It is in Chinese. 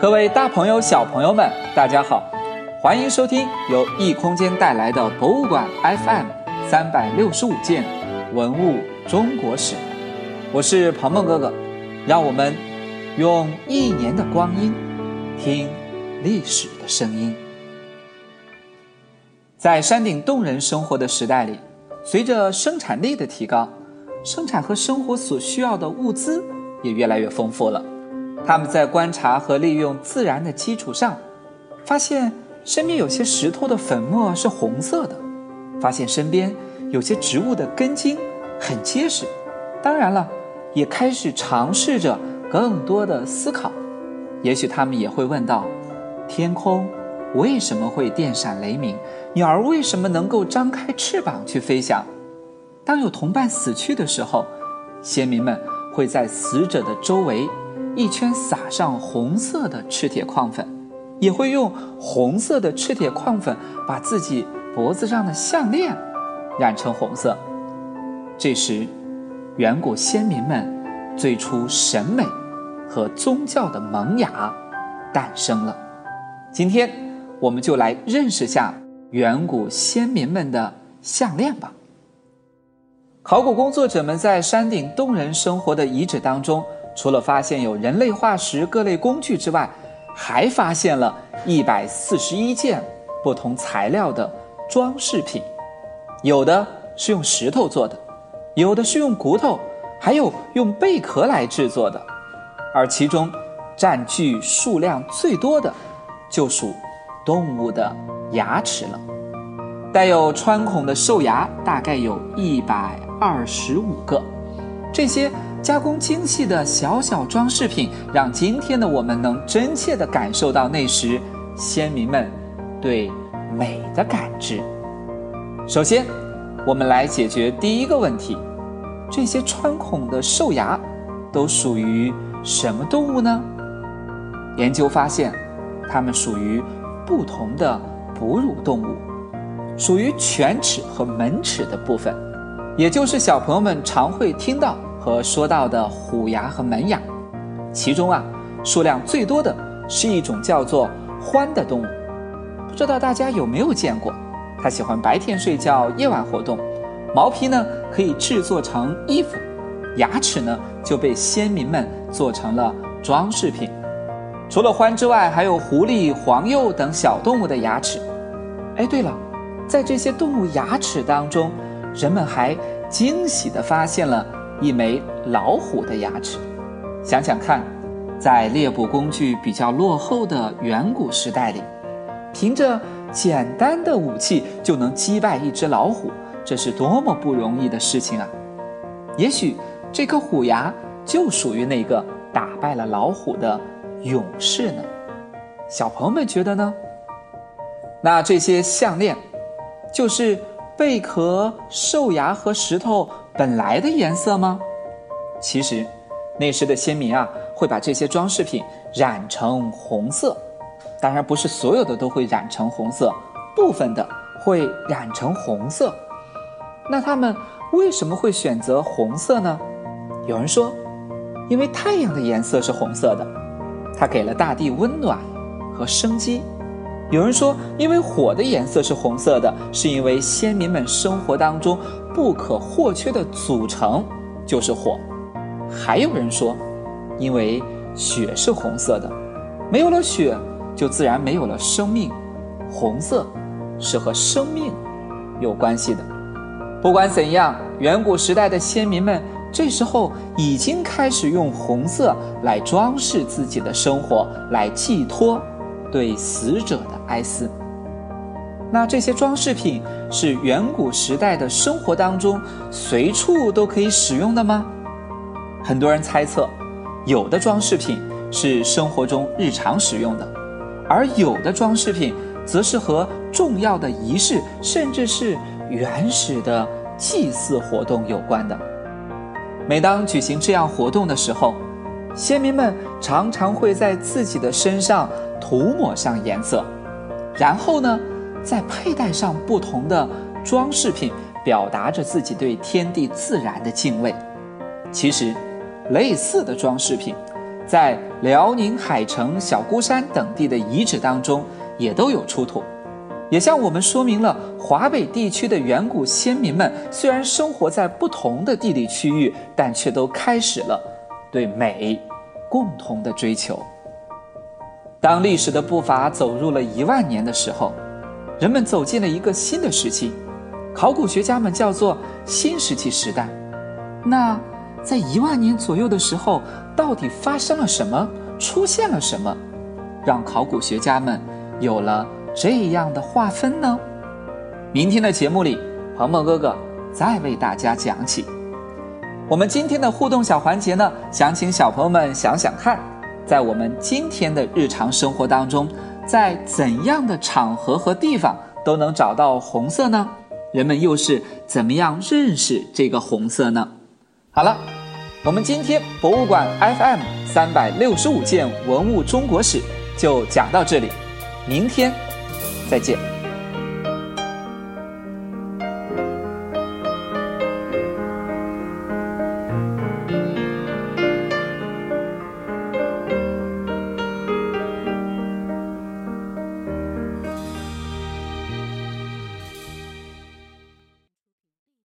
各位大朋友、小朋友们，大家好，欢迎收听由异空间带来的博物馆 FM 三百六十五件文物中国史。我是鹏鹏哥哥，让我们用一年的光阴听历史的声音。在山顶洞人生活的时代里，随着生产力的提高，生产和生活所需要的物资也越来越丰富了。他们在观察和利用自然的基础上，发现身边有些石头的粉末是红色的，发现身边有些植物的根茎很结实。当然了，也开始尝试着更多的思考。也许他们也会问到：天空为什么会电闪雷鸣？鸟儿为什么能够张开翅膀去飞翔？当有同伴死去的时候，先民们会在死者的周围。一圈撒上红色的赤铁矿粉，也会用红色的赤铁矿粉把自己脖子上的项链染成红色。这时，远古先民们最初审美和宗教的萌芽诞生了。今天，我们就来认识下远古先民们的项链吧。考古工作者们在山顶洞人生活的遗址当中。除了发现有人类化石、各类工具之外，还发现了一百四十一件不同材料的装饰品，有的是用石头做的，有的是用骨头，还有用贝壳来制作的。而其中占据数量最多的，就属动物的牙齿了。带有穿孔的兽牙大概有一百二十五个，这些。加工精细的小小装饰品，让今天的我们能真切地感受到那时先民们对美的感知。首先，我们来解决第一个问题：这些穿孔的兽牙都属于什么动物呢？研究发现，它们属于不同的哺乳动物，属于犬齿和门齿的部分，也就是小朋友们常会听到。和说到的虎牙和门牙，其中啊，数量最多的是一种叫做獾的动物，不知道大家有没有见过？它喜欢白天睡觉，夜晚活动，毛皮呢可以制作成衣服，牙齿呢就被先民们做成了装饰品。除了獾之外，还有狐狸、黄鼬等小动物的牙齿。哎，对了，在这些动物牙齿当中，人们还惊喜地发现了。一枚老虎的牙齿，想想看，在猎捕工具比较落后的远古时代里，凭着简单的武器就能击败一只老虎，这是多么不容易的事情啊！也许这颗虎牙就属于那个打败了老虎的勇士呢？小朋友们觉得呢？那这些项链，就是贝壳、兽牙和石头。本来的颜色吗？其实，那时的先民啊，会把这些装饰品染成红色。当然，不是所有的都会染成红色，部分的会染成红色。那他们为什么会选择红色呢？有人说，因为太阳的颜色是红色的，它给了大地温暖和生机。有人说，因为火的颜色是红色的，是因为先民们生活当中不可或缺的组成就是火。还有人说，因为血是红色的，没有了血，就自然没有了生命。红色是和生命有关系的。不管怎样，远古时代的先民们这时候已经开始用红色来装饰自己的生活，来寄托。对死者的哀思。那这些装饰品是远古时代的生活当中随处都可以使用的吗？很多人猜测，有的装饰品是生活中日常使用的，而有的装饰品则是和重要的仪式，甚至是原始的祭祀活动有关的。每当举行这样活动的时候，先民们常常会在自己的身上。涂抹上颜色，然后呢，在佩戴上不同的装饰品，表达着自己对天地自然的敬畏。其实，类似的装饰品在辽宁海城、小孤山等地的遗址当中也都有出土，也向我们说明了华北地区的远古先民们虽然生活在不同的地理区域，但却都开始了对美共同的追求。当历史的步伐走入了一万年的时候，人们走进了一个新的时期，考古学家们叫做新石器时代。那在一万年左右的时候，到底发生了什么？出现了什么，让考古学家们有了这样的划分呢？明天的节目里，鹏鹏哥哥再为大家讲起。我们今天的互动小环节呢，想请小朋友们想想看，在我们今天的日常生活当中，在怎样的场合和地方都能找到红色呢？人们又是怎么样认识这个红色呢？好了。我们今天博物馆 FM 三百六十五件文物中国史就讲到这里，明天再见。